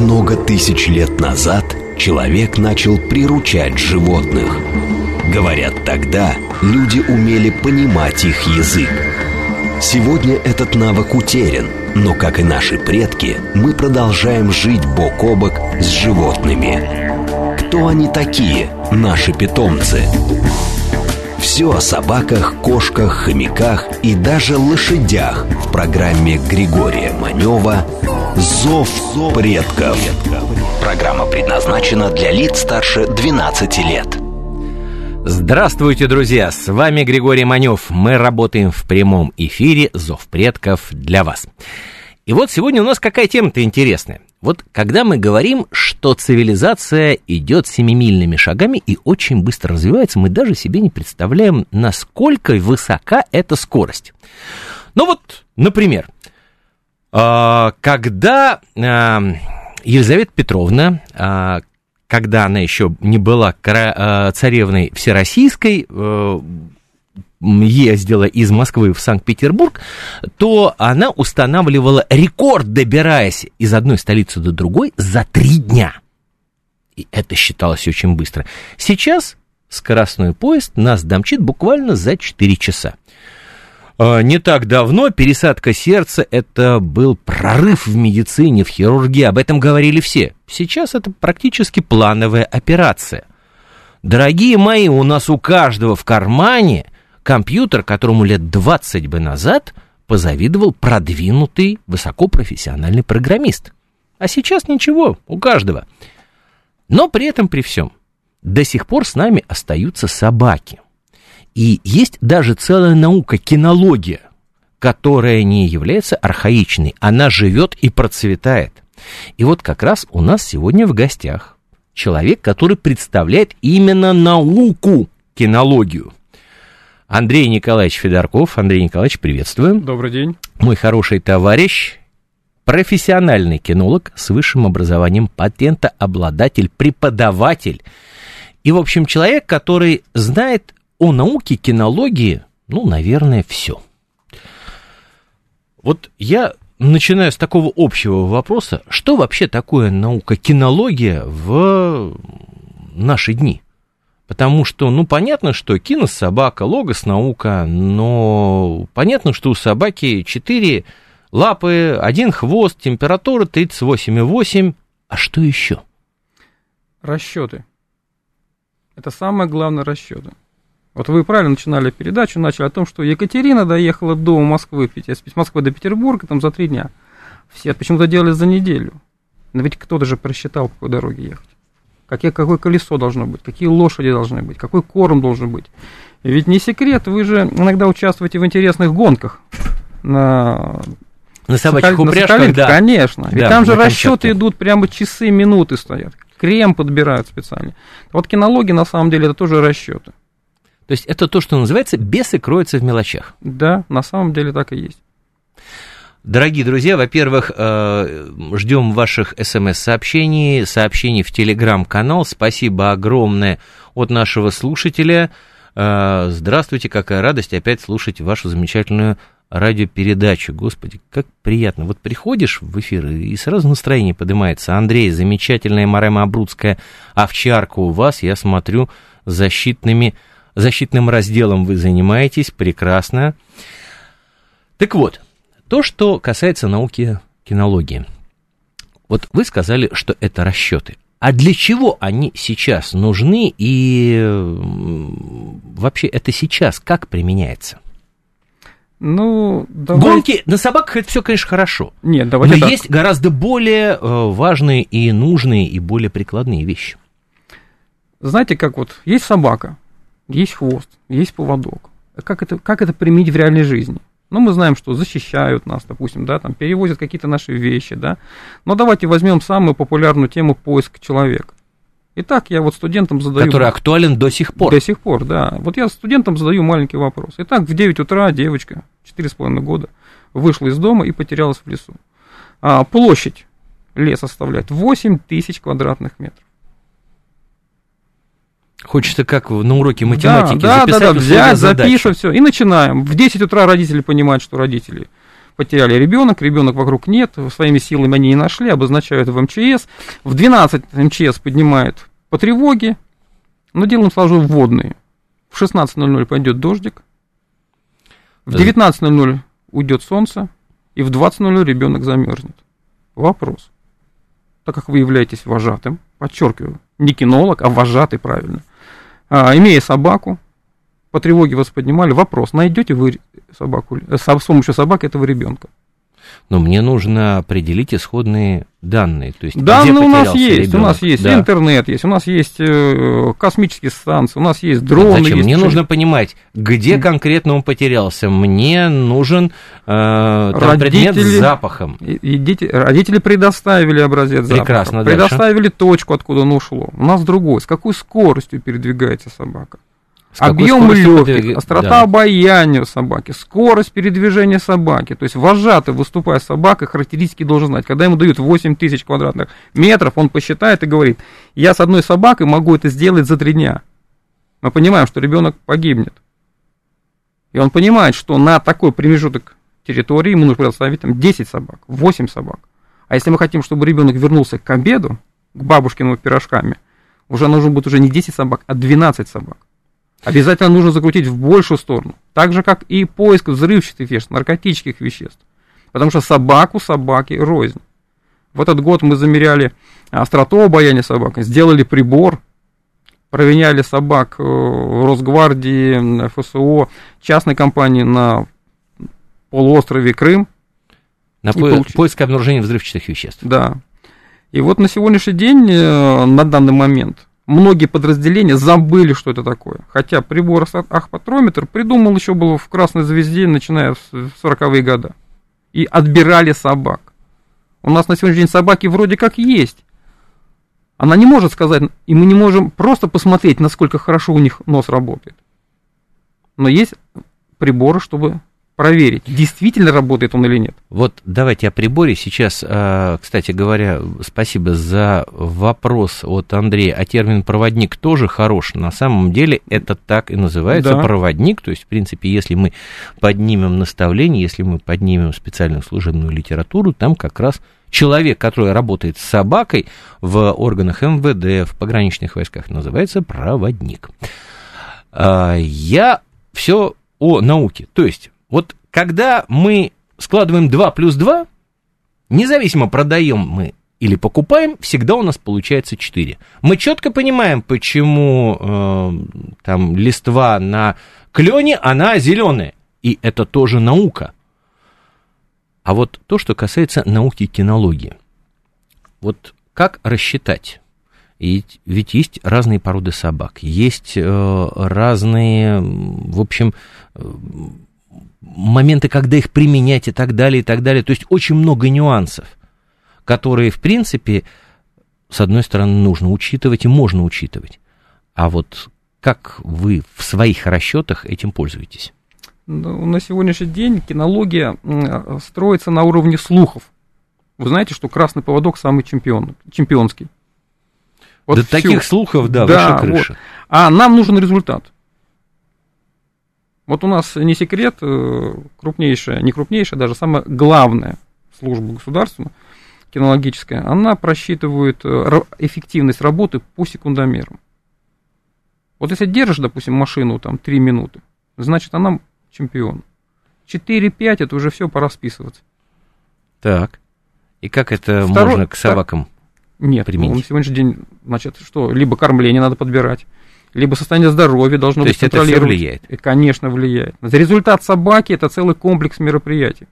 Много тысяч лет назад человек начал приручать животных. Говорят, тогда люди умели понимать их язык. Сегодня этот навык утерян, но, как и наши предки, мы продолжаем жить бок о бок с животными. Кто они такие, наши питомцы? Все о собаках, кошках, хомяках и даже лошадях в программе Григория Манева «Зов предков». Программа предназначена для лиц старше 12 лет. Здравствуйте, друзья! С вами Григорий Манев. Мы работаем в прямом эфире «Зов предков» для вас. И вот сегодня у нас какая тема-то интересная. Вот когда мы говорим, что цивилизация идет семимильными шагами и очень быстро развивается, мы даже себе не представляем, насколько высока эта скорость. Ну вот, например, когда а, Елизавета Петровна, а, когда она еще не была царевной всероссийской, э, ездила из Москвы в Санкт-Петербург, то она устанавливала рекорд, добираясь из одной столицы до другой за три дня. И это считалось очень быстро. Сейчас скоростной поезд нас домчит буквально за 4 часа. А, не так давно пересадка сердца – это был прорыв в медицине, в хирургии, об этом говорили все. Сейчас это практически плановая операция. Дорогие мои, у нас у каждого в кармане компьютер, которому лет 20 бы назад позавидовал продвинутый высокопрофессиональный программист. А сейчас ничего, у каждого. Но при этом, при всем, до сих пор с нами остаются собаки – и есть даже целая наука, кинология, которая не является архаичной, она живет и процветает. И вот как раз у нас сегодня в гостях человек, который представляет именно науку, кинологию. Андрей Николаевич Федорков. Андрей Николаевич, приветствую. Добрый день. Мой хороший товарищ, профессиональный кинолог с высшим образованием, патентообладатель, преподаватель. И, в общем, человек, который знает о науке кинологии, ну, наверное, все. Вот я начинаю с такого общего вопроса, что вообще такое наука кинология в наши дни? Потому что, ну, понятно, что кинос собака, логос наука, но понятно, что у собаки четыре лапы, один хвост, температура 38,8. А что еще? Расчеты. Это самое главное расчеты. Вот вы правильно начинали передачу, начали о том, что Екатерина доехала до Москвы, с Москвы до Петербурга, там за три дня. Все почему-то делали за неделю. Но ведь кто-то же просчитал, по какой дороге ехать. Какие, какое колесо должно быть, какие лошади должны быть, какой корм должен быть. Ведь не секрет, вы же иногда участвуете в интересных гонках на на собачьих Сокол... упряжках, да. Конечно. Ведь да, там же расчеты идут прямо часы, минуты стоят. Крем подбирают специально. Вот кинологи, на самом деле, это тоже расчеты. То есть это то, что называется «бесы кроются в мелочах». Да, на самом деле так и есть. Дорогие друзья, во-первых, э, ждем ваших смс-сообщений, сообщений в телеграм-канал. Спасибо огромное от нашего слушателя. Э, здравствуйте, какая радость опять слушать вашу замечательную радиопередачу. Господи, как приятно. Вот приходишь в эфир, и сразу настроение поднимается. Андрей, замечательная Марема Абрудская овчарка у вас, я смотрю, защитными защитным разделом вы занимаетесь, прекрасно. Так вот, то, что касается науки кинологии. Вот вы сказали, что это расчеты. А для чего они сейчас нужны и вообще это сейчас как применяется? Ну, давай... Гонки на собаках это все, конечно, хорошо. Нет, давайте Но так. есть гораздо более э, важные и нужные и более прикладные вещи. Знаете, как вот есть собака, есть хвост, есть поводок. Как это, как это применить в реальной жизни? Ну, мы знаем, что защищают нас, допустим, да, там перевозят какие-то наши вещи, да. Но давайте возьмем самую популярную тему поиск человека. Итак, я вот студентам задаю... Который актуален до сих пор. До сих пор, да. Вот я студентам задаю маленький вопрос. Итак, в 9 утра девочка, 4,5 года, вышла из дома и потерялась в лесу. А, площадь леса составляет 8 тысяч квадратных метров. Хочется как на уроке математики да, записать да, да, взять, запишем, все, и начинаем. В 10 утра родители понимают, что родители потеряли ребенок, ребенок вокруг нет, своими силами они не нашли, обозначают в МЧС. В 12 МЧС поднимает по тревоге, но делаем сразу вводные. В 16.00 пойдет дождик, в 19.00 уйдет солнце, и в 20.00 ребенок замерзнет. Вопрос. Так как вы являетесь вожатым, подчеркиваю, не кинолог, а вожатый, правильно, а, имея собаку, по тревоге вас поднимали, вопрос, найдете вы собаку, э, с помощью собаки этого ребенка? Но мне нужно определить исходные данные. То есть, данные у нас есть, ребенок. у нас есть да. интернет, есть, у нас есть э, космические станции, у нас есть дроны. Зачем? Есть мне нужно понимать, где конкретно он потерялся. Мне нужен э, там родители, предмет с запахом. И, и дети, родители предоставили образец Прекрасно, запаха, предоставили точку, откуда он ушло. У нас другой. С какой скоростью передвигается собака? Объем легких, острота да. обаяния собаки, скорость передвижения собаки. То есть вожатый, выступая с собакой, характеристики должен знать. Когда ему дают 8 тысяч квадратных метров, он посчитает и говорит, я с одной собакой могу это сделать за три дня. Мы понимаем, что ребенок погибнет. И он понимает, что на такой промежуток территории ему нужно предоставить там 10 собак, 8 собак. А если мы хотим, чтобы ребенок вернулся к обеду, к бабушкиным пирожками, уже нужно будет уже не 10 собак, а 12 собак. Обязательно нужно закрутить в большую сторону. Так же, как и поиск взрывчатых веществ, наркотических веществ. Потому что собаку собаки рознь. В этот год мы замеряли остроту обаяния собак, сделали прибор, проверяли собак э, в Росгвардии, ФСО, частной компании на полуострове Крым. На по- получ... поиск и обнаружение взрывчатых веществ. Да. И вот на сегодняшний день, э, на данный момент, многие подразделения забыли, что это такое. Хотя прибор ахпатрометр придумал еще было в Красной Звезде, начиная с 40-е годы. И отбирали собак. У нас на сегодняшний день собаки вроде как есть. Она не может сказать, и мы не можем просто посмотреть, насколько хорошо у них нос работает. Но есть приборы, чтобы проверить, действительно работает он или нет. Вот давайте о приборе. Сейчас, а, кстати говоря, спасибо за вопрос от Андрея. А термин проводник тоже хорош. На самом деле это так и называется да. проводник. То есть, в принципе, если мы поднимем наставление, если мы поднимем специальную служебную литературу, там как раз человек, который работает с собакой в органах МВД, в пограничных войсках, называется проводник. А, я все о науке. То есть вот когда мы складываем 2 плюс 2, независимо продаем мы или покупаем, всегда у нас получается 4. Мы четко понимаем, почему э, там листва на клене, она зеленая. И это тоже наука. А вот то, что касается науки кинологии. Вот как рассчитать? И ведь есть разные породы собак, есть э, разные, в общем, э, моменты, когда их применять и так далее, и так далее. То есть очень много нюансов, которые, в принципе, с одной стороны, нужно учитывать и можно учитывать. А вот как вы в своих расчетах этим пользуетесь? Ну, на сегодняшний день кинология строится на уровне слухов. Вы знаете, что красный поводок самый чемпион, чемпионский. Вот До таких слухов, да, да выше крыши. Вот. А нам нужен результат. Вот у нас не секрет, э, крупнейшая, не крупнейшая, даже самая главная служба государственная, кинологическая, она просчитывает э, эффективность работы по секундомерам. Вот если держишь, допустим, машину там 3 минуты, значит она чемпион. 4-5 это уже все, пора списываться. Так. И как это Второй, можно к собакам Нет, применить? Ну, на сегодняшний день, значит, что, либо кормление надо подбирать, либо состояние здоровья должно То быть есть это все влияет? И, конечно, влияет. Результат собаки – это целый комплекс мероприятий.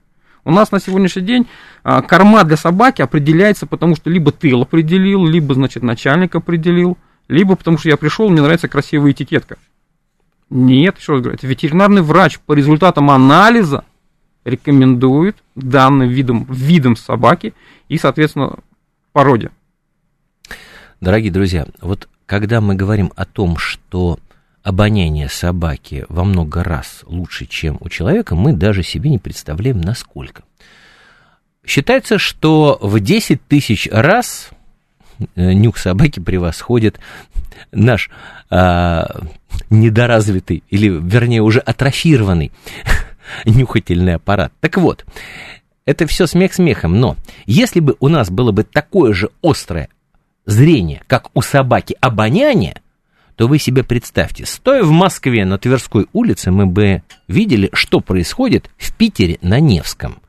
У нас на сегодняшний день а, корма для собаки определяется, потому что либо тыл определил, либо, значит, начальник определил, либо потому что я пришел, мне нравится красивая этикетка. Нет, еще раз говорю, это ветеринарный врач по результатам анализа рекомендует данным видом, видом собаки и, соответственно, породе. Дорогие друзья, вот когда мы говорим о том, что обоняние собаки во много раз лучше, чем у человека, мы даже себе не представляем, насколько. Считается, что в 10 тысяч раз э, нюх собаки превосходит наш а, недоразвитый, или вернее уже атрофированный нюхательный аппарат. Так вот, это все смех смехом, но если бы у нас было бы такое же острое зрение, как у собаки обоняние, то вы себе представьте, стоя в Москве на Тверской улице, мы бы видели, что происходит в Питере на Невском.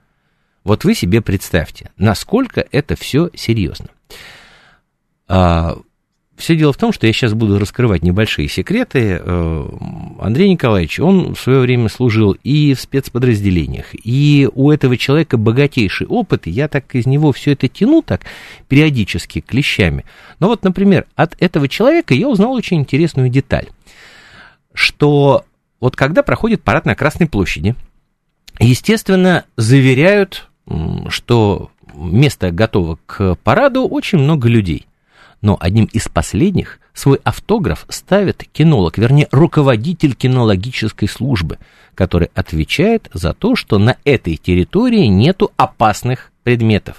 Вот вы себе представьте, насколько это все серьезно. Все дело в том, что я сейчас буду раскрывать небольшие секреты. Э, Андрей Николаевич, он в свое время служил и в спецподразделениях, и у этого человека богатейший опыт, и я так из него все это тяну так периодически клещами. Но вот, например, от этого человека я узнал очень интересную деталь, что вот когда проходит парад на Красной площади, естественно, заверяют, что место готово к параду, очень много людей но одним из последних свой автограф ставит кинолог, вернее, руководитель кинологической службы, который отвечает за то, что на этой территории нету опасных предметов.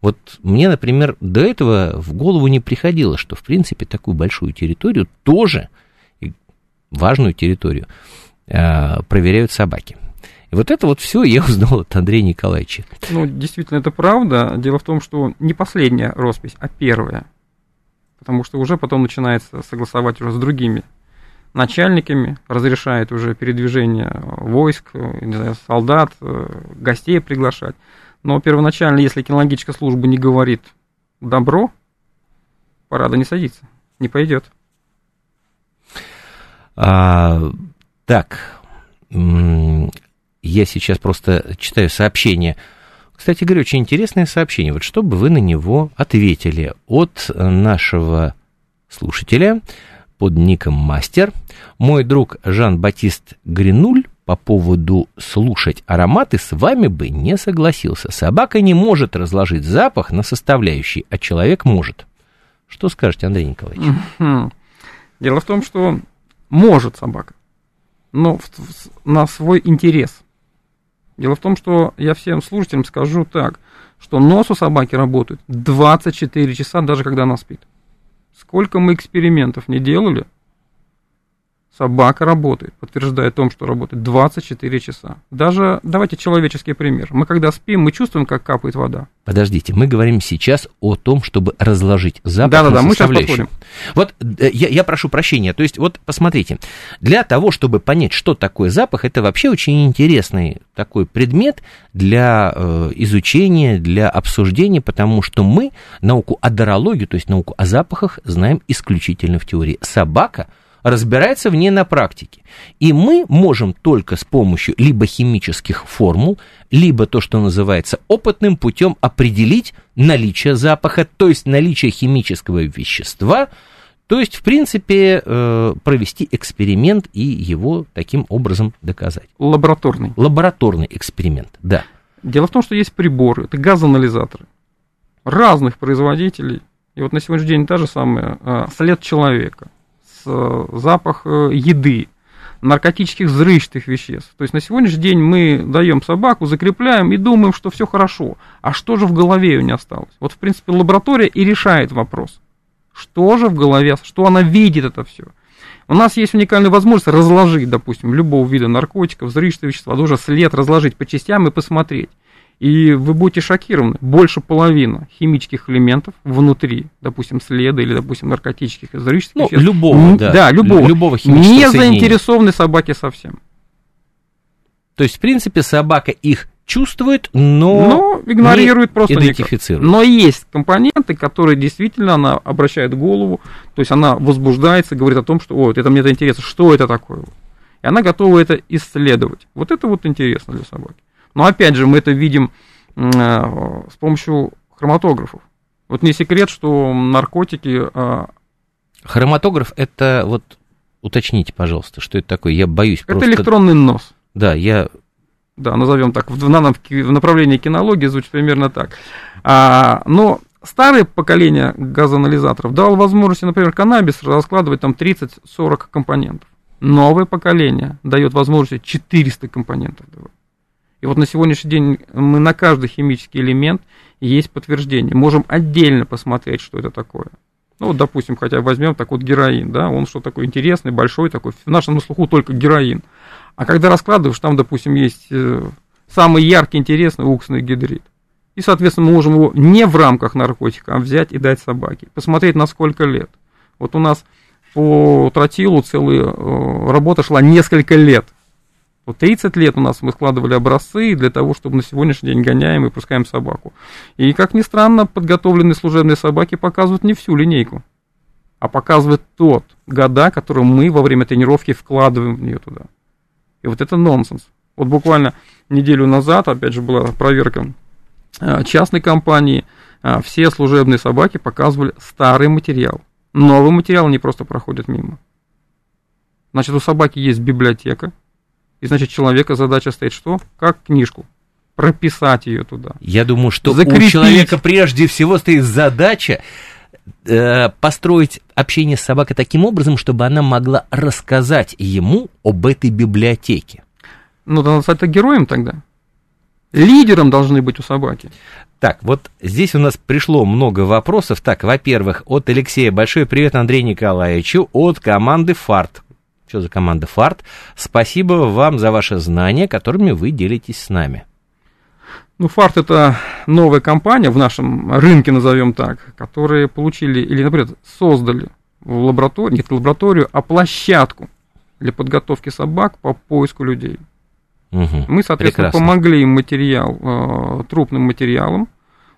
Вот мне, например, до этого в голову не приходило, что, в принципе, такую большую территорию тоже, важную территорию, э, проверяют собаки. Вот это вот все я узнал от Андрея Николаевича. Ну, действительно, это правда. Дело в том, что не последняя роспись, а первая. Потому что уже потом начинается согласовать уже с другими начальниками, разрешает уже передвижение войск, не знаю, солдат, гостей приглашать. Но первоначально, если кинологическая служба не говорит добро, парада не садится, не пойдет. А, так, я сейчас просто читаю сообщение. Кстати говоря, очень интересное сообщение. Вот что бы вы на него ответили от нашего слушателя под ником Мастер. Мой друг Жан-Батист Гринуль по поводу слушать ароматы с вами бы не согласился. Собака не может разложить запах на составляющие, а человек может. Что скажете, Андрей Николаевич? Дело в том, что может собака, но на свой интерес. Дело в том, что я всем слушателям скажу так, что нос у собаки работает 24 часа, даже когда она спит. Сколько мы экспериментов не делали, Собака работает, подтверждая о том, что работает 24 часа. Даже, давайте человеческий пример. Мы когда спим, мы чувствуем, как капает вода. Подождите, мы говорим сейчас о том, чтобы разложить запах да, да, да, мы сейчас подходим. Вот э, я, я прошу прощения, то есть вот посмотрите, для того, чтобы понять, что такое запах, это вообще очень интересный такой предмет для э, изучения, для обсуждения, потому что мы науку о дорологии, то есть науку о запахах, знаем исключительно в теории. Собака – разбирается в ней на практике. И мы можем только с помощью либо химических формул, либо то, что называется опытным путем определить наличие запаха, то есть наличие химического вещества, то есть, в принципе, э, провести эксперимент и его таким образом доказать. Лабораторный. Лабораторный эксперимент, да. Дело в том, что есть приборы, это газоанализаторы разных производителей. И вот на сегодняшний день та же самая а, след человека. Э, запах э, еды, наркотических взрывчатых веществ. То есть на сегодняшний день мы даем собаку, закрепляем и думаем, что все хорошо. А что же в голове у нее осталось? Вот, в принципе, лаборатория и решает вопрос. Что же в голове, что она видит это все? У нас есть уникальная возможность разложить, допустим, любого вида наркотиков, взрывчатых вещества, даже след разложить по частям и посмотреть. И вы будете шокированы. Больше половины химических элементов внутри, допустим, следа или, допустим, наркотических и взрывчатых ну, веществ. любого, да. Да, любого. любого Не заинтересованы собаки совсем. То есть, в принципе, собака их чувствует, но, но игнорирует не просто идентифицирует. Но есть компоненты, которые действительно она обращает голову, то есть она возбуждается, говорит о том, что, ой, это мне это интересно, что это такое? И она готова это исследовать. Вот это вот интересно для собаки. Но опять же, мы это видим э, с помощью хроматографов. Вот не секрет, что наркотики... Э, Хроматограф это вот уточните, пожалуйста, что это такое. Я боюсь это просто. Это электронный нос. Да, я. Да, назовем так. В, в направлении кинологии звучит примерно так. А, но старое поколение газоанализаторов дало возможность, например, каннабис раскладывать там 30-40 компонентов. Новое поколение дает возможность 400 компонентов давать. И вот на сегодняшний день мы на каждый химический элемент есть подтверждение. Можем отдельно посмотреть, что это такое. Ну, вот, допустим, хотя возьмем такой вот героин, да, он что такой интересный, большой такой, в нашем слуху только героин. А когда раскладываешь, там, допустим, есть э, Самый яркий, интересный уксусный гидрид. И, соответственно, мы можем его не в рамках наркотика, а взять и дать собаке. Посмотреть, на сколько лет. Вот у нас по тротилу целая э, работа шла несколько лет. Вот 30 лет у нас мы складывали образцы для того, чтобы на сегодняшний день гоняем и пускаем собаку. И, как ни странно, подготовленные служебные собаки показывают не всю линейку, а показывают тот года, который мы во время тренировки вкладываем в нее туда. И вот это нонсенс. Вот буквально неделю назад, опять же, была проверка э, частной компании, э, все служебные собаки показывали старый материал. Новый материал не просто проходит мимо. Значит, у собаки есть библиотека, и значит, человека задача стоит что? Как книжку. Прописать ее туда. Я думаю, что Закрепить. у человека прежде всего стоит задача э, построить общение с собакой таким образом, чтобы она могла рассказать ему об этой библиотеке. Ну, надо стать героем тогда. Лидером должны быть у собаки. Так, вот здесь у нас пришло много вопросов. Так, во-первых, от Алексея большой привет Андрею Николаевичу от команды «Фарт». Что за команда «Фарт»? Спасибо вам за ваши знания, которыми вы делитесь с нами. Ну, «Фарт» — это новая компания в нашем рынке, назовем так, которые получили или, например, создали в лаборатории, нет, лабораторию, а площадку для подготовки собак по поиску людей. Угу, Мы, соответственно, прекрасно. помогли им материал, э, трупным материалом,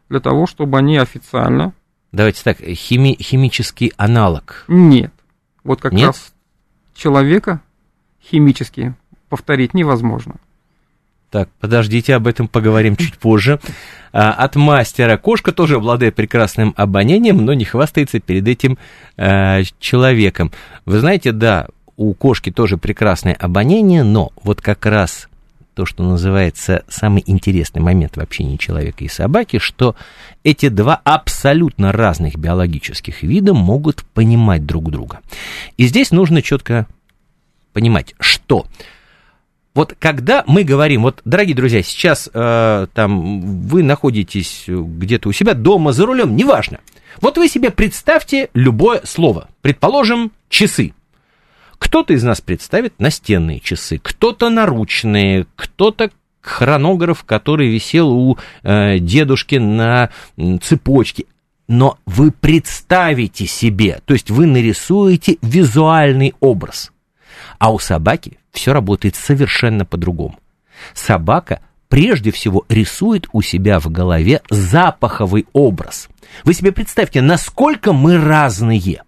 для того, чтобы они официально... Давайте так, хими, химический аналог. Нет. Вот как Нет? раз человека химически повторить невозможно. Так, подождите, об этом поговорим чуть позже. А, от мастера. Кошка тоже обладает прекрасным обонянием, но не хвастается перед этим а, человеком. Вы знаете, да, у кошки тоже прекрасное обоняние, но вот как раз то, что называется самый интересный момент в общении человека и собаки, что эти два абсолютно разных биологических вида могут понимать друг друга. И здесь нужно четко понимать, что вот когда мы говорим, вот, дорогие друзья, сейчас э, там вы находитесь где-то у себя дома за рулем, неважно. Вот вы себе представьте любое слово. Предположим, часы. Кто-то из нас представит настенные часы, кто-то наручные, кто-то хронограф, который висел у э, дедушки на цепочке. Но вы представите себе, то есть вы нарисуете визуальный образ. А у собаки все работает совершенно по-другому. Собака прежде всего рисует у себя в голове запаховый образ. Вы себе представьте, насколько мы разные.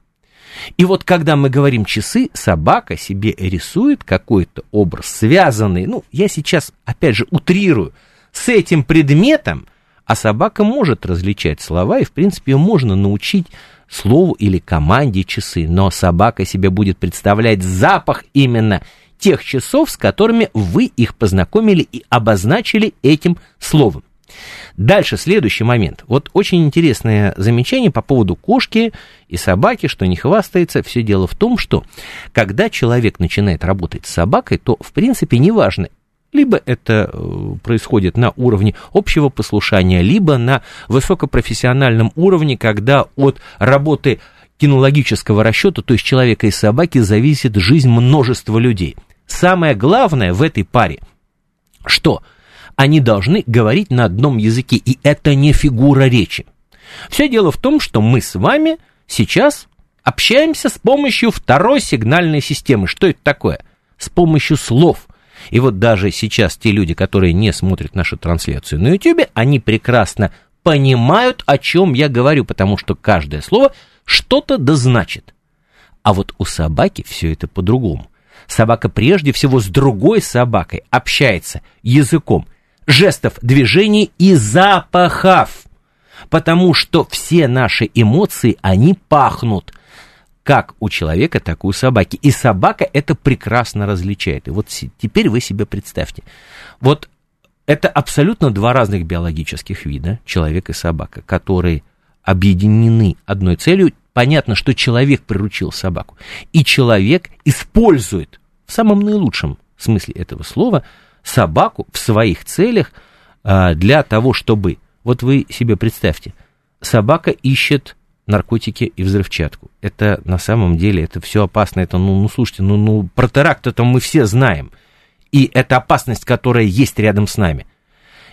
И вот когда мы говорим часы, собака себе рисует какой-то образ, связанный, ну, я сейчас, опять же, утрирую, с этим предметом, а собака может различать слова, и, в принципе, ее можно научить слову или команде часы, но собака себе будет представлять запах именно тех часов, с которыми вы их познакомили и обозначили этим словом. Дальше, следующий момент. Вот очень интересное замечание по поводу кошки и собаки, что не хвастается. Все дело в том, что когда человек начинает работать с собакой, то, в принципе, неважно, либо это э, происходит на уровне общего послушания, либо на высокопрофессиональном уровне, когда от работы кинологического расчета, то есть человека и собаки, зависит жизнь множества людей. Самое главное в этой паре, что – они должны говорить на одном языке, и это не фигура речи. Все дело в том, что мы с вами сейчас общаемся с помощью второй сигнальной системы. Что это такое? С помощью слов. И вот даже сейчас те люди, которые не смотрят нашу трансляцию на YouTube, они прекрасно понимают, о чем я говорю, потому что каждое слово что-то да значит. А вот у собаки все это по-другому. Собака прежде всего с другой собакой общается языком – жестов, движений и запахов. Потому что все наши эмоции, они пахнут как у человека, так и у собаки. И собака это прекрасно различает. И вот теперь вы себе представьте. Вот это абсолютно два разных биологических вида, человек и собака, которые объединены одной целью. Понятно, что человек приручил собаку. И человек использует в самом наилучшем смысле этого слова – собаку в своих целях а, для того, чтобы... Вот вы себе представьте, собака ищет наркотики и взрывчатку. Это на самом деле, это все опасно. Это, ну, ну слушайте, ну, ну про теракт это мы все знаем. И это опасность, которая есть рядом с нами.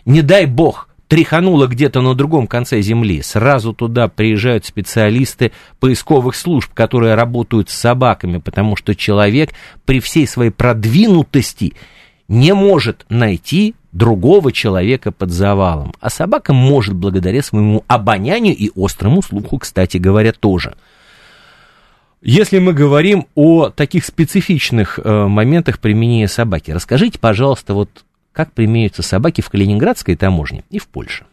не дай бог, тряхануло где-то на другом конце земли, сразу туда приезжают специалисты поисковых служб, которые работают с собаками, потому что человек при всей своей продвинутости не может найти другого человека под завалом. А собака может благодаря своему обонянию и острому слуху, кстати говоря, тоже. Если мы говорим о таких специфичных э, моментах применения собаки, расскажите, пожалуйста, вот как применяются собаки в Калининградской таможне и в Польше.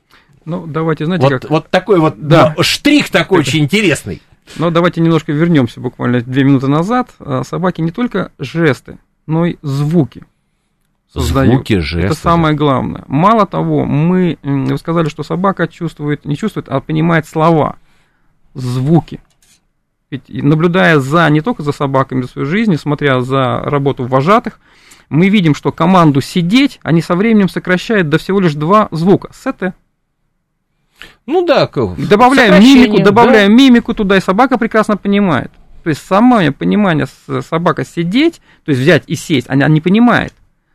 Ну, давайте, знаете, вот, как... вот такой вот да. ну, штрих такой очень интересный. Но давайте немножко вернемся буквально две минуты назад. А, собаки не только жесты, но и звуки создают. Звуки, жесты. Это самое главное. Мало того, мы, вы сказали, что собака чувствует, не чувствует, а понимает слова, звуки. Ведь наблюдая за, не только за собаками в своей жизни, смотря за работу вожатых, мы видим, что команду сидеть они со временем сокращают до всего лишь два звука. СТ. Ну да, добавляем мимику, добавляем да? мимику туда, и собака прекрасно понимает. То есть самое понимание собака сидеть, то есть взять и сесть, она не понимает.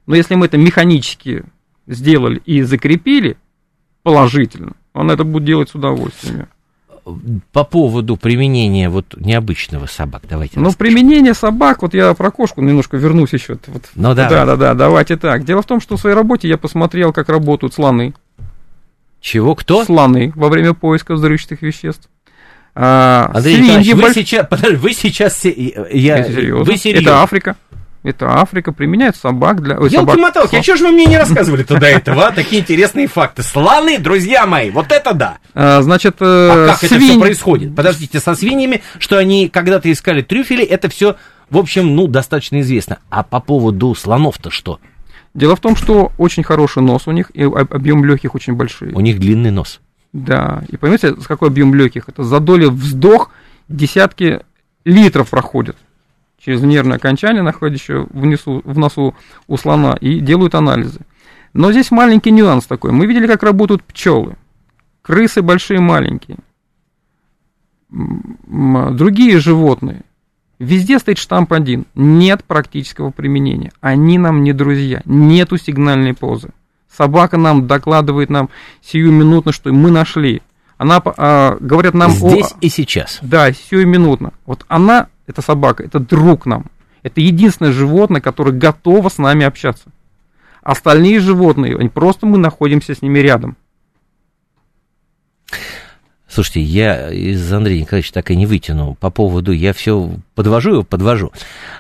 Но если мы это механически сделали и закрепили положительно, он это будет делать с удовольствием по поводу применения вот необычного собак, давайте. Ну, применение собак, вот я про кошку немножко вернусь еще. Вот, ну, да. Да, да, да, давайте так. Дело в том, что в своей работе я посмотрел, как работают слоны. Чего, кто? Слоны во время поиска взрывчатых веществ. А, Андрей Николаевич, вы, больш... сейчас, подожди, вы сейчас... Я, Вы серьезно? Это Африка. Это Африка, применяют собак для... Ой, собак... моталки а что же вы мне не рассказывали туда этого, а? Такие интересные факты. Слоны, друзья мои, вот это да! А, значит, э, а как свинь... это все происходит? Подождите, со свиньями, что они когда-то искали трюфели, это все, в общем, ну, достаточно известно. А по поводу слонов-то что? Дело в том, что очень хороший нос у них, и объем легких очень большой. У них длинный нос. Да, и понимаете, с какой объем легких? Это за доли вздох десятки литров проходят через нервное окончание, находящее внизу, в носу у слона, и делают анализы. Но здесь маленький нюанс такой. Мы видели, как работают пчелы. Крысы большие, маленькие. Другие животные. Везде стоит штамп один. Нет практического применения. Они нам не друзья. Нету сигнальной позы. Собака нам докладывает нам сиюминутно, что мы нашли. Она, а, говорят нам... Здесь о, и сейчас. Да, сиюминутно. Вот она это собака, это друг нам. Это единственное животное, которое готово с нами общаться. Остальные животные, они просто мы находимся с ними рядом. Слушайте, я из Андрея Николаевича так и не вытянул по поводу, я все подвожу его, подвожу.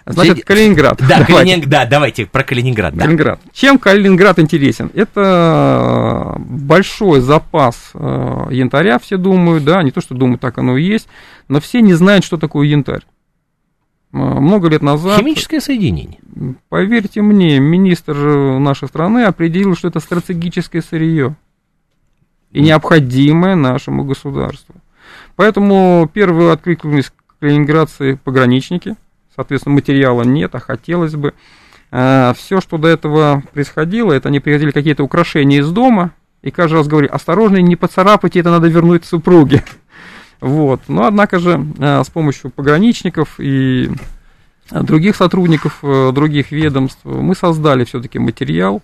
Значит, Калининград. Да, давайте. Калининг... да, давайте про Калининград. Калининград. Да. Чем Калининград интересен? Это большой запас э, янтаря, все думают, да, не то, что думают, так оно и есть, но все не знают, что такое янтарь. А, много лет назад... Химическое соединение. Поверьте мне, министр нашей страны определил, что это стратегическое сырье и необходимое нашему государству. Поэтому первые откликнулись калининградцы пограничники, соответственно, материала нет, а хотелось бы. А, Все, что до этого происходило, это они привозили какие-то украшения из дома, и каждый раз говорили, осторожно, не поцарапайте, это надо вернуть супруге. Вот. Но, однако же, э, с помощью пограничников и других сотрудников э, других ведомств мы создали все-таки материал,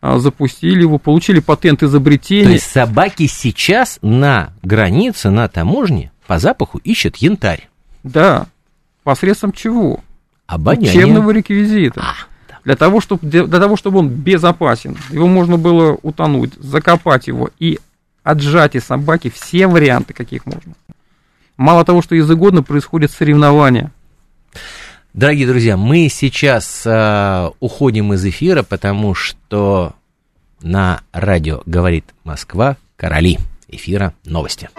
э, запустили его, получили патент изобретения. То есть собаки сейчас на границе, на таможне по запаху ищут янтарь. Да. Посредством чего? Обоняние. Учебного реквизита. А, да. для, того, чтобы, для того, чтобы он безопасен. Его можно было утонуть, закопать его и отжатие собаки, все варианты, каких можно. Мало того, что ежегодно происходят соревнования. Дорогие друзья, мы сейчас э, уходим из эфира, потому что на радио говорит Москва короли эфира новости.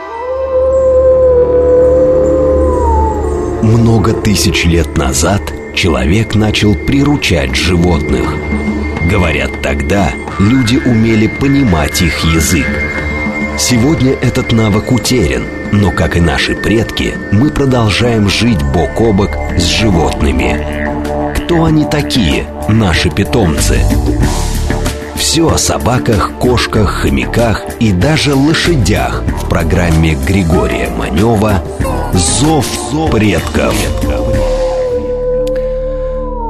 Много тысяч лет назад человек начал приручать животных. Говорят, тогда люди умели понимать их язык. Сегодня этот навык утерян, но, как и наши предки, мы продолжаем жить бок о бок с животными. Кто они такие, наши питомцы? Все о собаках, кошках, хомяках и даже лошадях в программе Григория Манева «Зов предков».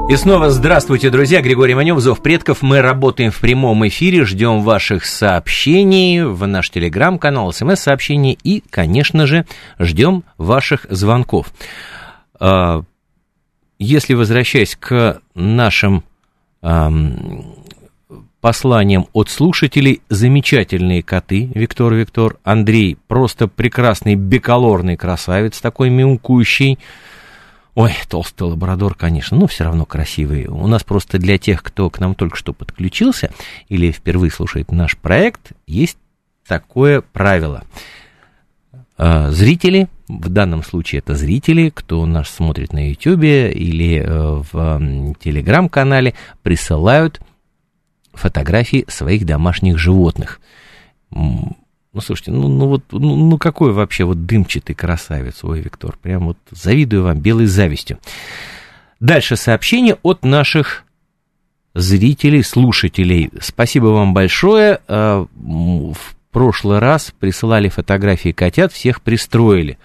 И снова здравствуйте, друзья. Григорий Манев, Зов предков. Мы работаем в прямом эфире, ждем ваших сообщений в наш телеграм-канал, смс-сообщений и, конечно же, ждем ваших звонков. А, если возвращаясь к нашим посланиям от слушателей, замечательные коты, Виктор Виктор, Андрей, просто прекрасный беколорный красавец, такой мяукающий, Ой, толстый лабрадор, конечно, но все равно красивый. У нас просто для тех, кто к нам только что подключился или впервые слушает наш проект, есть такое правило. А, зрители, в данном случае это зрители, кто нас смотрит на YouTube или э, в телеграм-канале, присылают фотографии своих домашних животных. Ну, слушайте, ну, ну вот, ну, ну какой вообще вот дымчатый красавец, ой, Виктор, прям вот завидую вам белой завистью. Дальше сообщение от наших зрителей, слушателей. Спасибо вам большое. А, в прошлый раз присылали фотографии котят, всех пристроили.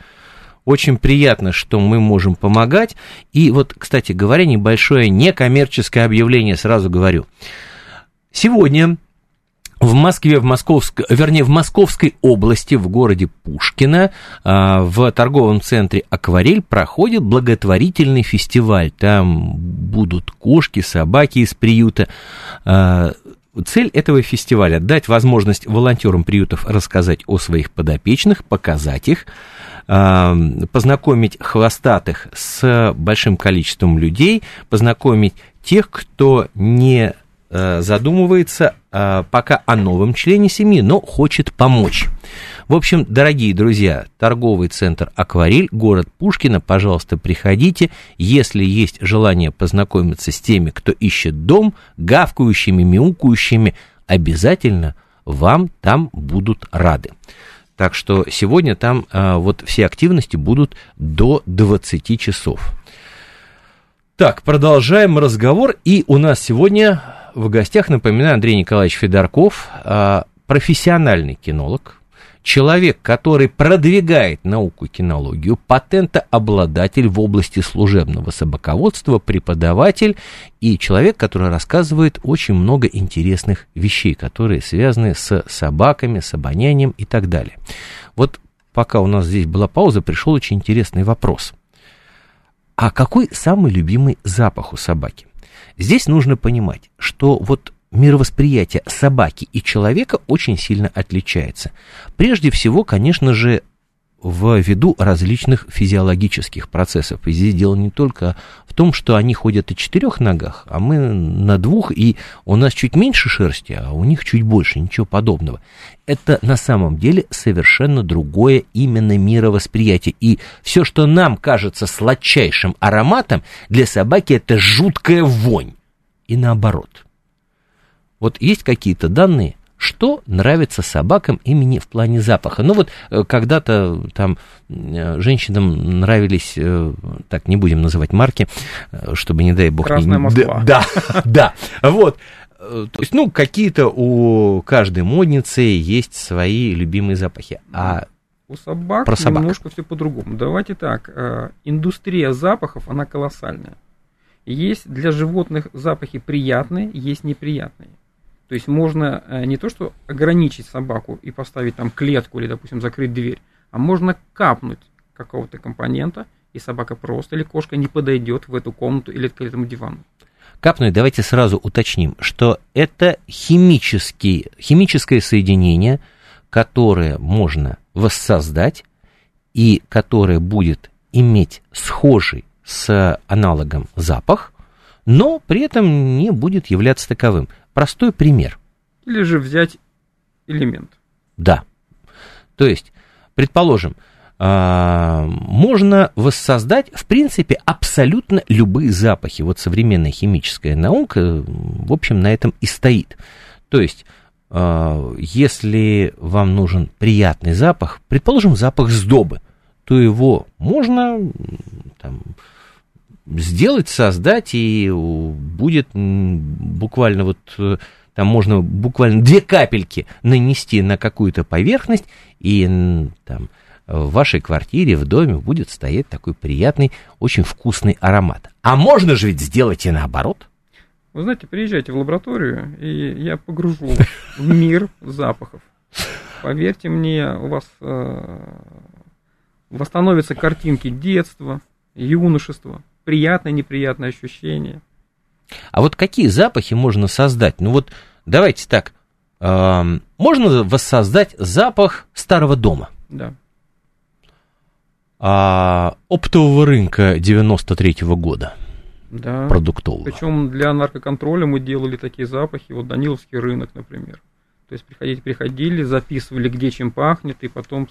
Очень приятно, что мы можем помогать. И вот, кстати говоря, небольшое некоммерческое объявление, сразу говорю. Сегодня в Москве, в Московск... вернее, в Московской области, в городе Пушкино, а, в торговом центре «Акварель» проходит благотворительный фестиваль. Там будут кошки, собаки из приюта. А, цель этого фестиваля – дать возможность волонтерам приютов рассказать о своих подопечных, показать их, а, познакомить хвостатых с большим количеством людей, познакомить тех, кто не задумывается э, пока о новом члене семьи, но хочет помочь. В общем, дорогие друзья, торговый центр «Акварель», город Пушкина, пожалуйста, приходите. Если есть желание познакомиться с теми, кто ищет дом, гавкающими, мяукающими, обязательно вам там будут рады. Так что сегодня там а, вот все активности будут до 20 часов. Так, продолжаем разговор. И у нас сегодня в гостях, напоминаю, Андрей Николаевич Федорков, а, профессиональный кинолог, человек, который продвигает науку кинологию, патентообладатель в области служебного собаководства, преподаватель и человек, который рассказывает очень много интересных вещей, которые связаны с собаками, с обонянием и так далее. Вот пока у нас здесь была пауза, пришел очень интересный вопрос. А какой самый любимый запах у собаки? Здесь нужно понимать, что вот мировосприятие собаки и человека очень сильно отличается. Прежде всего, конечно же, в виду различных физиологических процессов. И здесь дело не только в том, что они ходят на четырех ногах, а мы на двух, и у нас чуть меньше шерсти, а у них чуть больше, ничего подобного. Это на самом деле совершенно другое именно мировосприятие. И все, что нам кажется сладчайшим ароматом, для собаки это жуткая вонь. И наоборот. Вот есть какие-то данные, что нравится собакам имени в плане запаха. Ну вот э, когда-то там э, женщинам нравились, э, так не будем называть марки, чтобы не дай бог... Красная Москва. Да, да, вот. То есть, ну, какие-то у каждой модницы есть свои любимые запахи. А у собак Про собак. немножко все по-другому. Давайте так, индустрия запахов, она колоссальная. Есть для животных запахи приятные, есть неприятные. То есть можно э, не то что ограничить собаку и поставить там клетку или, допустим, закрыть дверь, а можно капнуть какого-то компонента, и собака просто или кошка не подойдет в эту комнату или к этому дивану. Капнуть, давайте сразу уточним, что это химический, химическое соединение, которое можно воссоздать и которое будет иметь схожий с аналогом запах, но при этом не будет являться таковым. Простой пример. Или же взять элемент. Да. То есть, предположим, а, можно воссоздать, в принципе, абсолютно любые запахи. Вот современная химическая наука, в общем, на этом и стоит. То есть, а, если вам нужен приятный запах, предположим, запах сдобы, то его можно там, сделать, создать, и будет буквально вот э, там можно буквально две капельки нанести на какую-то поверхность, и там в вашей квартире, в доме будет стоять такой приятный, очень вкусный аромат. А можно же ведь сделать и наоборот. Вы знаете, приезжайте в лабораторию, и я погружу в мир запахов. Поверьте мне, у вас э, восстановятся картинки детства, юношества, приятное, неприятное ощущение. А вот какие запахи можно создать? Ну вот давайте так, э, можно воссоздать запах старого дома? Да. А, оптового рынка 93-го года. Да. Продуктового. Причем для наркоконтроля мы делали такие запахи, вот Даниловский рынок, например. То есть приходили, приходили, записывали, где чем пахнет, и потом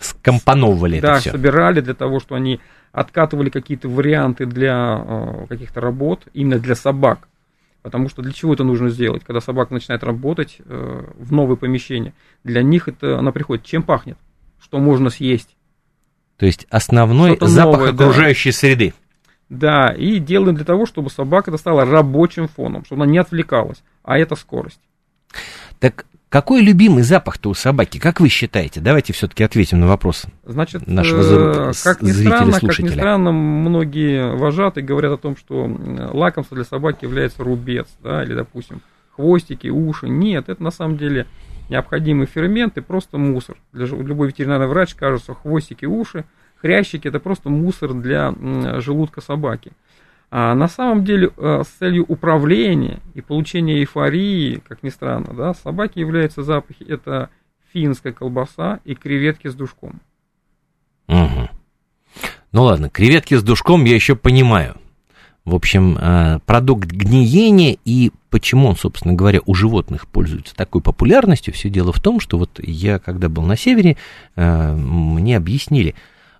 скомпоновывали да, это все. собирали для того, что они откатывали какие-то варианты для э, каких-то работ, именно для собак. Потому что для чего это нужно сделать, когда собака начинает работать э, в новое помещение? Для них это она приходит, чем пахнет, что можно съесть. То есть основной Что-то запах новое, да. окружающей среды. Да, и делаем для того, чтобы собака это стала рабочим фоном, чтобы она не отвлекалась, а это скорость. Так какой любимый запах-то у собаки? Как вы считаете? Давайте все-таки ответим на вопрос. Значит, Нашего э, как ни зрителя, странно, как ни слушателя. странно, многие вожатые говорят о том, что лакомство для собаки является рубец, да, или, допустим, хвостики, уши. Нет, это на самом деле необходимый фермент и просто мусор. Для любой ветеринарный врач скажет, что хвостики, уши, хрящики это просто мусор для желудка собаки. А на самом деле э, с целью управления и получения эйфории, как ни странно, да, собаки являются запахи, это финская колбаса и креветки с душком. Мгм. Ну ладно, креветки с душком я еще понимаю. В общем, э, продукт гниения и почему он, собственно говоря, у животных пользуется такой популярностью, все дело в том, что вот я, когда был на севере, э, мне объяснили,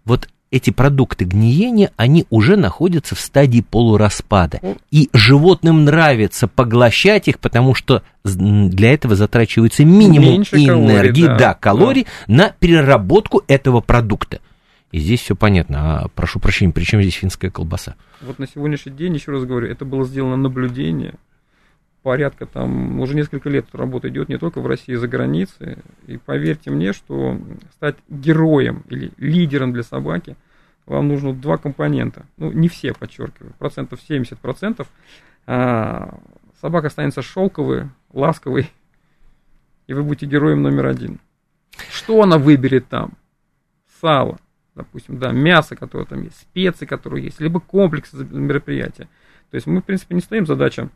вот эти продукты гниения, они уже находятся в стадии полураспада. И животным нравится поглощать их, потому что для этого затрачивается минимум Меньше калорий, энергии, да, да, калорий на переработку этого продукта. И здесь все понятно. А прошу прощения, при чем здесь финская колбаса? Вот на сегодняшний день, еще раз говорю, это было сделано наблюдение. Порядка там, уже несколько лет работа идет не только в России, за границей. И поверьте мне, что стать героем или лидером для собаки, вам нужно два компонента. Ну, не все, подчеркиваю, процентов 70 процентов. А, собака останется шелковой, ласковой, и вы будете героем номер один. Что она выберет там? Сало, допустим, да, мясо, которое там есть, специи, которые есть, либо комплекс мероприятия. То есть мы, в принципе, не стоим задача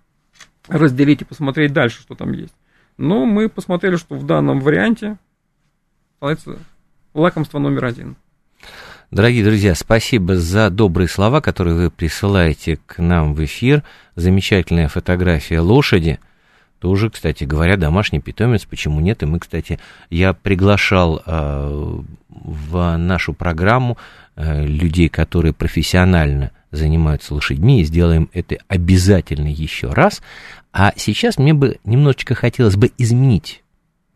разделить и посмотреть дальше, что там есть. Но мы посмотрели, что в данном варианте становится лакомство номер один. Дорогие друзья, спасибо за добрые слова, которые вы присылаете к нам в эфир. Замечательная фотография лошади. Тоже, кстати говоря, домашний питомец, почему нет? И мы, кстати, я приглашал э, в нашу программу э, людей, которые профессионально занимаются лошадьми, и сделаем это обязательно еще раз. А сейчас мне бы немножечко хотелось бы изменить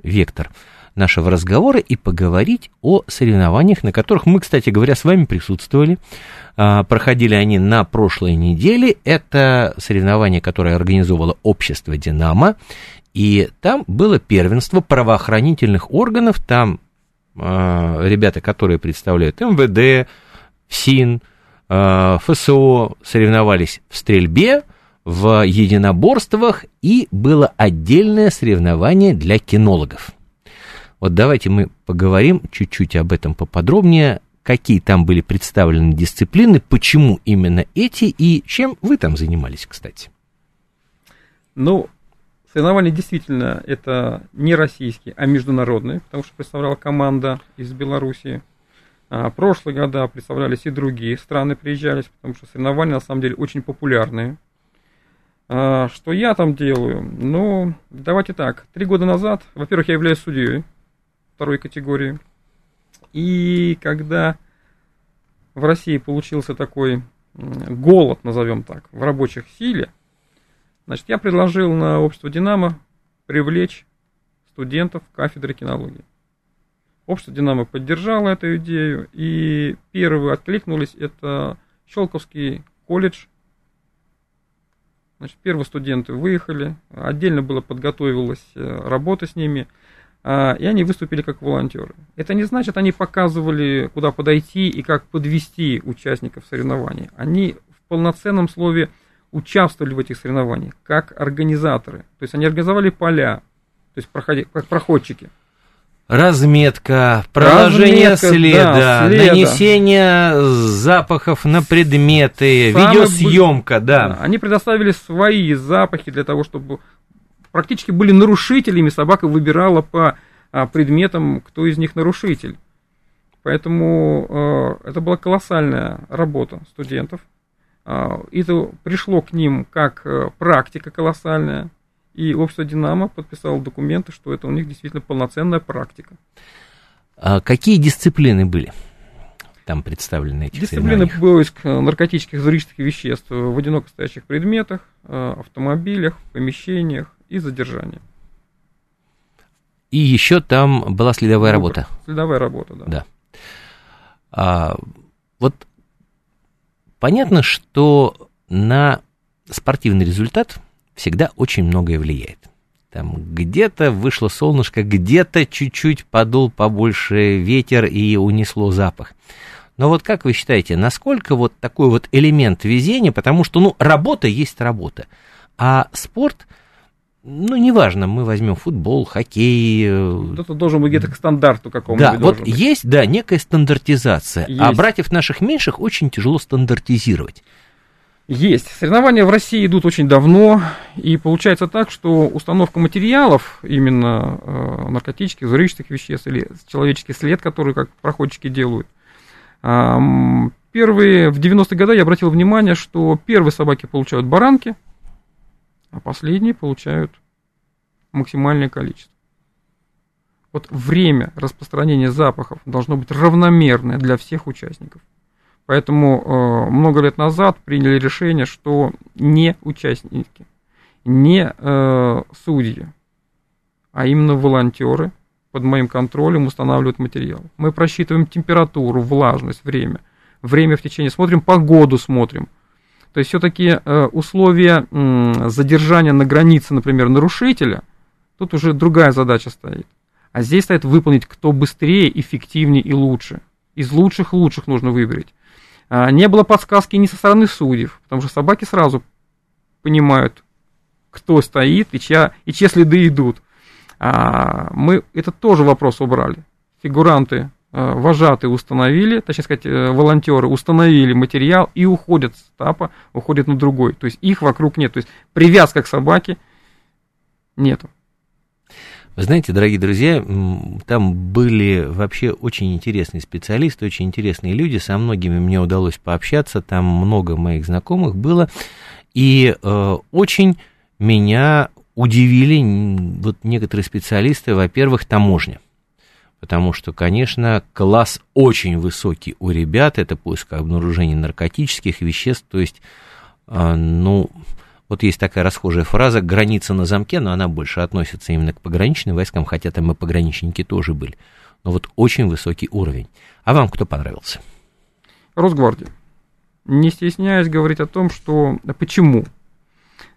вектор нашего разговора и поговорить о соревнованиях, на которых мы, кстати говоря, с вами присутствовали. А, Проходили они на прошлой неделе. Это соревнование, которое организовало общество «Динамо». И там было первенство правоохранительных органов. Там а, ребята, которые представляют МВД, ФСИН, а, ФСО, соревновались в стрельбе, в единоборствах, и было отдельное соревнование для кинологов. Вот давайте мы поговорим чуть-чуть об этом поподробнее, какие там были представлены дисциплины, почему именно эти и чем вы там занимались, кстати. Ну, соревнования действительно это не российские, а международные, потому что представляла команда из Белоруссии. А, прошлые года представлялись и другие страны приезжались, потому что соревнования на самом деле очень популярные. А, что я там делаю? Ну, давайте так. Три года назад, во-первых, я являюсь судьей второй категории. И когда в России получился такой голод, назовем так, в рабочих силе, значит, я предложил на общество «Динамо» привлечь студентов кафедры кинологии. Общество «Динамо» поддержало эту идею, и первые откликнулись, это Щелковский колледж. Значит, первые студенты выехали, отдельно было подготовилась э, работа с ними. А, и они выступили как волонтеры. Это не значит, они показывали, куда подойти и как подвести участников соревнований. Они в полноценном слове участвовали в этих соревнованиях как организаторы. То есть они организовали поля, то есть проходи, как проходчики. Разметка, проложение Разметка, следа, да, следа, нанесение запахов на предметы, Самый видеосъемка, бы... да. Они предоставили свои запахи для того, чтобы практически были нарушителями, собака выбирала по а, предметам, кто из них нарушитель. Поэтому э, это была колоссальная работа студентов. Э, это пришло к ним как э, практика колоссальная. И общество «Динамо» подписало документы, что это у них действительно полноценная практика. А какие дисциплины были там представлены эти Дисциплины поиск наркотических взрывчатых веществ в одиноко стоящих предметах, э, автомобилях, помещениях и задержание. И еще там была следовая Выбор. работа. Следовая работа, да. Да. А, вот понятно, что на спортивный результат всегда очень многое влияет. Там где-то вышло солнышко, где-то чуть-чуть подул побольше ветер и унесло запах. Но вот как вы считаете, насколько вот такой вот элемент везения, потому что, ну, работа есть работа, а спорт, ну, неважно, мы возьмем футбол, хоккей. Э, Это должен быть где-то к стандарту какому-то. Да, вот быть. есть, да, некая стандартизация, а есть. а братьев наших меньших очень тяжело стандартизировать. Есть. Соревнования в России идут очень давно, и получается так, что установка материалов, именно э, наркотических, взрывчатых веществ или человеческий след, который как проходчики делают, э, первые, в 90-е годы я обратил внимание, что первые собаки получают баранки, а последние получают максимальное количество. Вот время распространения запахов должно быть равномерное для всех участников. Поэтому э, много лет назад приняли решение, что не участники, не э, судьи, а именно волонтеры под моим контролем устанавливают материал. Мы просчитываем температуру, влажность, время. Время в течение, смотрим погоду, смотрим. То есть все-таки э, условия задержания на границе, например, нарушителя, тут уже другая задача стоит. А здесь стоит выполнить, кто быстрее, эффективнее и лучше. Из лучших лучших нужно выбрать. А, не было подсказки ни со стороны судьев, потому что собаки сразу понимают, кто стоит и, чья, и чьи следы идут. А, мы это тоже вопрос убрали. Фигуранты, вожатые установили, точнее сказать, э, волонтеры установили материал и уходят с этапа, уходят на другой. То есть их вокруг нет. То есть привязка к собаке нету. Вы знаете, дорогие друзья, там были вообще очень интересные специалисты, очень интересные люди, со многими мне удалось пообщаться, там много моих знакомых было, и э, очень меня удивили вот некоторые специалисты, во-первых, таможня. Потому что, конечно, класс очень высокий у ребят, это поиск обнаружения наркотических веществ, то есть, э, ну, вот есть такая расхожая фраза «граница на замке», но она больше относится именно к пограничным войскам, хотя там и пограничники тоже были. Но вот очень высокий уровень. А вам кто понравился? Росгвардия. Не стесняюсь говорить о том, что... Почему?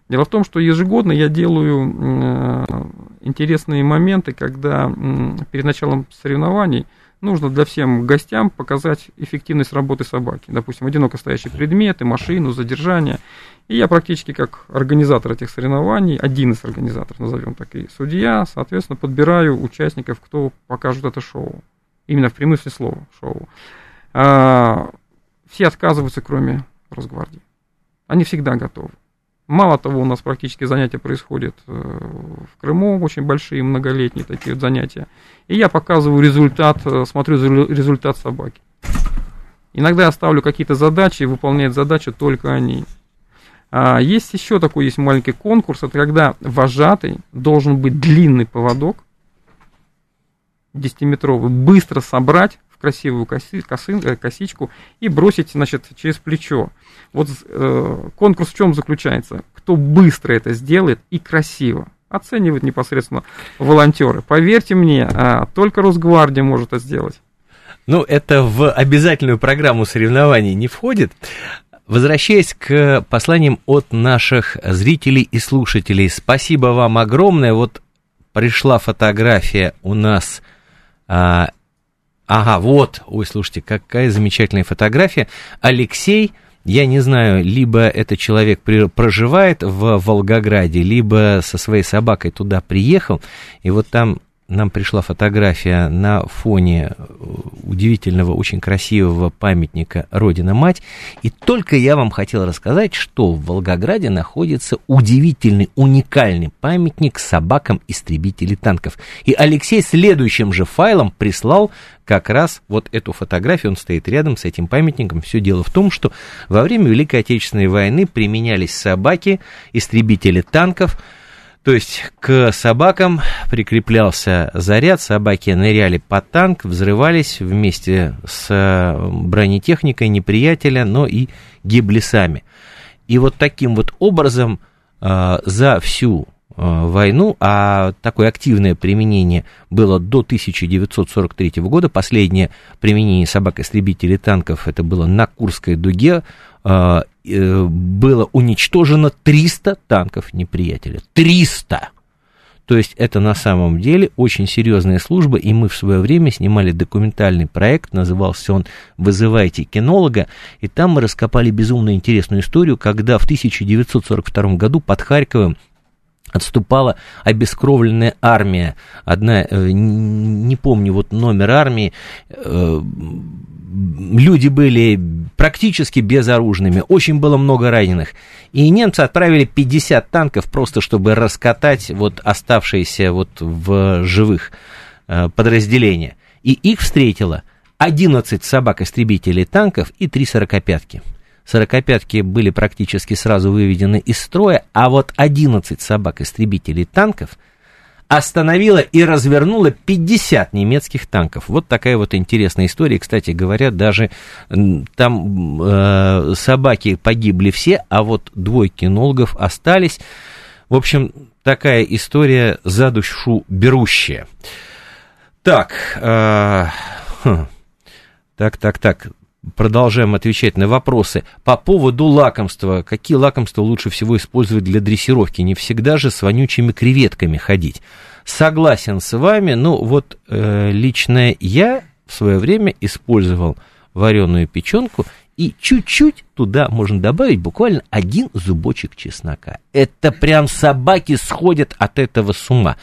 Дело в том, что ежегодно я делаю э, интересные моменты, когда перед началом соревнований нужно для всем гостям показать эффективность работы собаки. Допустим, одиноко стоящие предметы, машину, задержание. И я практически как организатор этих соревнований, один из организаторов, назовем так, и судья, соответственно, подбираю участников, кто покажет это шоу. Именно в прямом смысле слова шоу. А, все отказываются, кроме Росгвардии. Они всегда готовы. Мало того, у нас практически занятия происходят э, в Крыму, очень большие, многолетние такие вот занятия. И я показываю результат, э, смотрю результат собаки. Иногда я ставлю какие-то задачи, и выполняют задачи только они. А есть еще такой, есть маленький конкурс, это когда вожатый должен быть длинный поводок, 10-метровый, быстро собрать красивую коси, косы, э, косичку и бросить, значит, через плечо. Вот э, конкурс в чем заключается? Кто быстро это сделает и красиво. Оценивают непосредственно волонтеры. Поверьте мне, а, только Росгвардия может это сделать. Ну, это в обязательную программу соревнований не входит. Возвращаясь к посланиям от наших зрителей и слушателей, спасибо вам огромное. Вот пришла фотография у нас... А, ага, вот, ой, слушайте, какая замечательная фотография. Алексей, я не знаю, либо этот человек проживает в Волгограде, либо со своей собакой туда приехал, и вот там нам пришла фотография на фоне э, удивительного, очень красивого памятника Родина-Мать. И только я вам хотел рассказать, что в Волгограде находится удивительный, уникальный памятник собакам истребителей танков. И Алексей следующим же файлом прислал как раз вот эту фотографию, он стоит рядом с этим памятником. Все дело в том, что во время Великой Отечественной войны применялись собаки, истребители танков, то есть к собакам прикреплялся заряд, собаки ныряли под танк, взрывались вместе с э, бронетехникой неприятеля, но и гибли сами. И вот таким вот образом э, за всю э, войну, а такое активное применение было до 1943 года. Последнее применение собак-истребителей танков это было на Курской дуге было уничтожено 300 танков неприятеля. 300! То есть это на самом деле очень серьезная служба, и мы в свое время снимали документальный проект, назывался он «Вызывайте кинолога», и там мы раскопали безумно интересную историю, когда в 1942 году под Харьковом отступала обескровленная армия, одна, э, не помню вот номер армии, э, люди были практически безоружными, очень было много раненых. И немцы отправили 50 танков просто, чтобы раскатать вот оставшиеся вот в живых э, подразделения. И их встретило 11 собак-истребителей танков и 3 сорокопятки. Сорокопятки были практически сразу выведены из строя, а вот 11 собак-истребителей танков – остановила и развернула 50 немецких танков. Вот такая вот интересная история. Кстати говоря, даже там э, собаки погибли все, а вот двое кинологов остались. В общем, такая история за душу берущая. Так, э, хм, так, так, так продолжаем отвечать на вопросы. По поводу лакомства. Какие лакомства лучше всего использовать для дрессировки? Не всегда же с вонючими креветками ходить. Согласен с вами, ну вот э, лично я в свое время использовал вареную печенку и чуть-чуть туда можно добавить буквально один зубочек чеснока. Это прям собаки сходят от этого с ума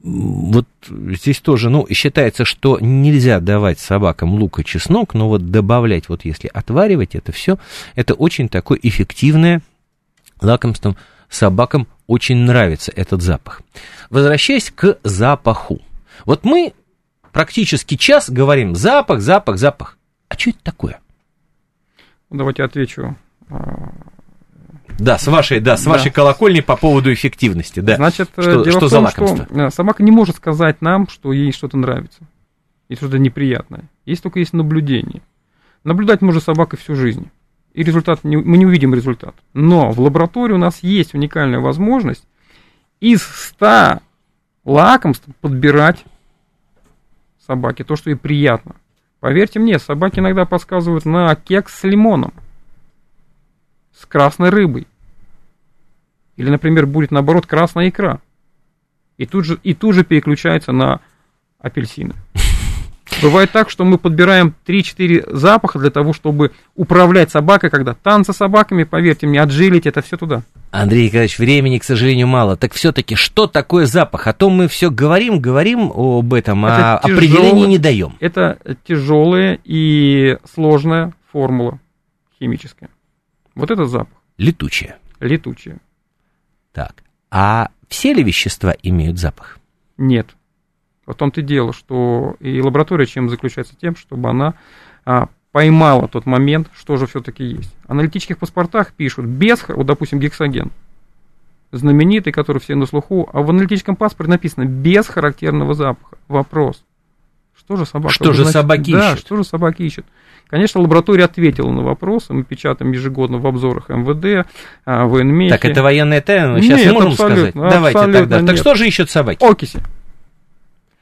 вот здесь тоже, ну, считается, что нельзя давать собакам лук и чеснок, но вот добавлять, вот если отваривать это все, это очень такое эффективное лакомство. Собакам очень нравится этот запах. Возвращаясь к запаху. Вот мы практически час говорим запах, запах, запах. А что это такое? Давайте отвечу да, с вашей, да, с да. вашей колокольни по поводу эффективности, да. Значит, что, дело что в том, за лакомство? что э, собака не может сказать нам, что ей что-то нравится, и что-то неприятное. Есть только есть наблюдение. Наблюдать может собака всю жизнь. И результат, мы не увидим результат. Но в лаборатории у нас есть уникальная возможность из 100 лакомств подбирать собаке то, что ей приятно. Поверьте мне, собаки иногда подсказывают на кекс с лимоном – с красной рыбой. Или, например, будет наоборот красная икра. И тут же, и тут же переключается на апельсины. Бывает так, что мы подбираем 3-4 запаха для того, чтобы управлять собакой, когда танцы с собаками, поверьте мне, отжилить это все туда. Андрей Николаевич, времени, к сожалению, мало. Так все-таки, что такое запах? А то мы все говорим, говорим об этом, это а тяжелое, определения не даем. Это тяжелая и сложная формула химическая. Вот это запах. Летучее. Летучее. Так. А все ли вещества имеют запах? Нет. В том-то и дело, что и лаборатория чем заключается тем, чтобы она а, поймала тот момент, что же все-таки есть. В аналитических паспортах пишут без, вот, допустим, гексоген, знаменитый, который все на слуху, а в аналитическом паспорте написано без характерного запаха. Вопрос. Что же собака? Что же собаки да, ищут? что же собаки ищут? Конечно, лаборатория ответила на вопросы, мы печатаем ежегодно в обзорах МВД, а, военмехи. Так это военная тайна, сейчас нет, можем сказать? Давайте тогда. Нет. Так что же ищут собаки? Окиси.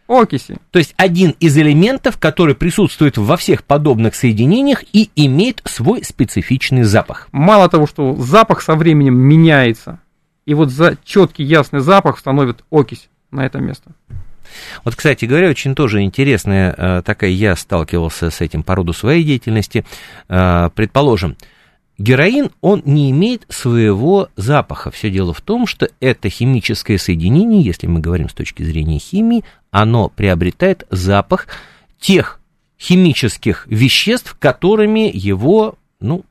Окиси. То есть один из элементов, который присутствует во всех подобных соединениях и имеет свой специфичный запах. Мало того, что запах со временем меняется, и вот за четкий ясный запах становит окись. на это место. Вот, кстати говоря, очень тоже интересная э, такая, я сталкивался с этим по роду своей деятельности. Э, предположим, героин, он не имеет своего запаха. Все дело в том, что это химическое соединение, если мы говорим с точки зрения химии, оно приобретает запах тех химических веществ, которыми его, ну,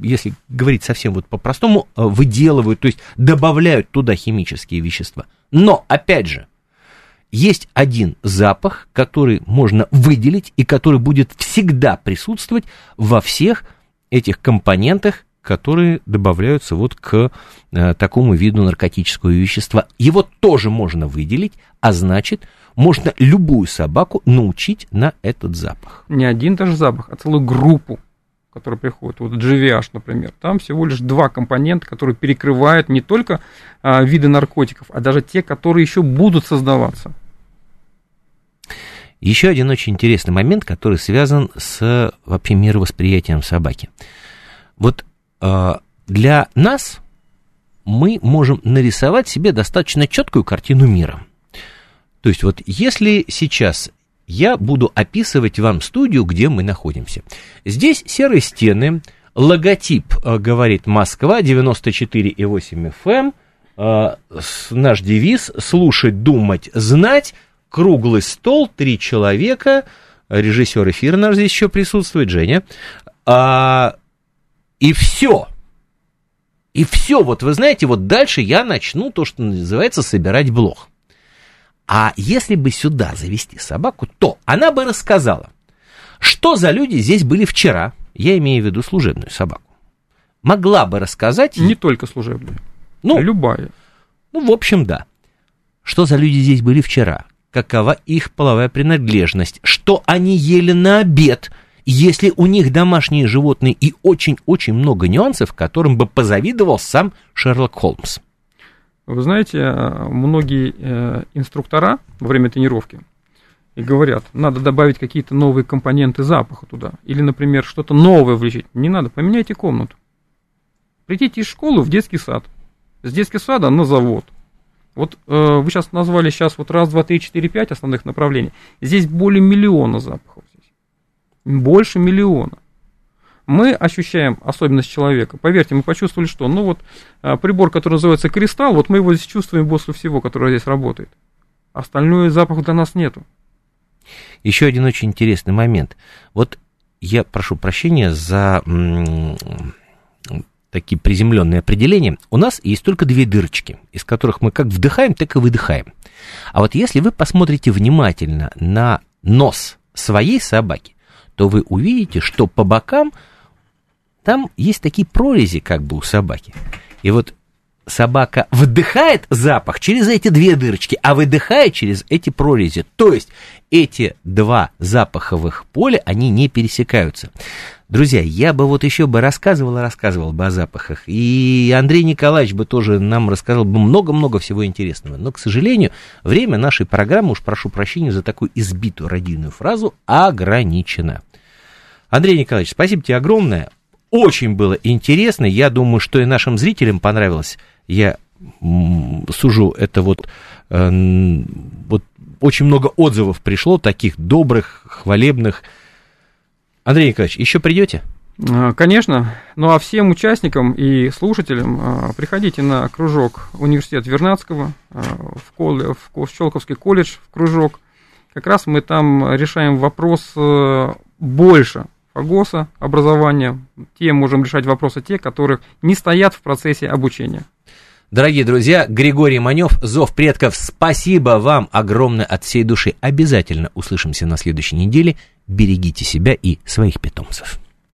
если говорить совсем вот по-простому, э, выделывают, то есть добавляют туда химические вещества. Но, опять же, есть один запах, который можно выделить и который будет всегда присутствовать во всех этих компонентах, которые добавляются вот к э, такому виду наркотического вещества. Его тоже можно выделить, а значит, можно любую собаку научить на этот запах. Не один даже запах, а целую группу, которая приходит. Вот GVH, например. Там всего лишь два компонента, которые перекрывают не только а, виды наркотиков, а даже те, которые еще будут создаваться. Еще один очень интересный момент, который связан с вообще мировосприятием собаки. Вот э, для нас мы можем нарисовать себе достаточно четкую картину мира. То есть вот если сейчас я буду описывать вам студию, где мы находимся. Здесь серые стены, логотип э, говорит Москва 94,8 FM, э, наш девиз «Слушать, думать, знать», круглый стол, три человека, режиссер эфира наш здесь еще присутствует, Женя, а, и все. И все, вот вы знаете, вот дальше я начну то, что называется собирать блог. А если бы сюда завести собаку, то она бы рассказала, что за люди здесь были вчера, я имею в виду служебную собаку. Могла бы рассказать... Не только служебную, ну, любая. Ну, в общем, да. Что за люди здесь были вчера? Какова их половая принадлежность, что они ели на обед, если у них домашние животные и очень-очень много нюансов, которым бы позавидовал сам Шерлок Холмс. Вы знаете, э, многие э, инструктора во время тренировки и говорят, надо добавить какие-то новые компоненты запаха туда, или, например, что-то новое влечить. Не надо, поменяйте комнату. Придите из школы в детский сад, с детского сада на завод – вот э, вы сейчас назвали сейчас вот раз, два, три, четыре, пять основных направлений. Здесь более миллиона запахов. Здесь. Больше миллиона. Мы ощущаем особенность человека. Поверьте, мы почувствовали, что, ну вот э, прибор, который называется кристалл, вот мы его здесь чувствуем после всего, которое здесь работает. Остальное запаха для нас нету. Еще один очень интересный момент. Вот я прошу прощения за такие приземленные определения, у нас есть только две дырочки, из которых мы как вдыхаем, так и выдыхаем. А вот если вы посмотрите внимательно на нос своей собаки, то вы увидите, что по бокам там есть такие прорези как бы у собаки. И вот собака вдыхает запах через эти две дырочки, а выдыхает через эти прорези. То есть эти два запаховых поля, они не пересекаются. Друзья, я бы вот еще бы рассказывал рассказывал бы о запахах. И Андрей Николаевич бы тоже нам рассказал бы много-много всего интересного. Но, к сожалению, время нашей программы, уж прошу прощения за такую избитую радийную фразу, ограничено. Андрей Николаевич, спасибо тебе огромное. Очень было интересно. Я думаю, что и нашим зрителям понравилось. Я сужу это вот, э, вот очень много отзывов пришло, таких добрых, хвалебных, Андрей Николаевич, еще придете? А, конечно. Ну а всем участникам и слушателям а, приходите на кружок университет Вернадского, а, в, колледж, в Щелковский колледж, в кружок. Как раз мы там решаем вопрос э, больше ФАГОСа, образования. Те можем решать вопросы те, которых не стоят в процессе обучения. Дорогие друзья, Григорий Манев, Зов предков, спасибо вам огромное от всей души. Обязательно услышимся на следующей неделе. Берегите себя и своих питомцев.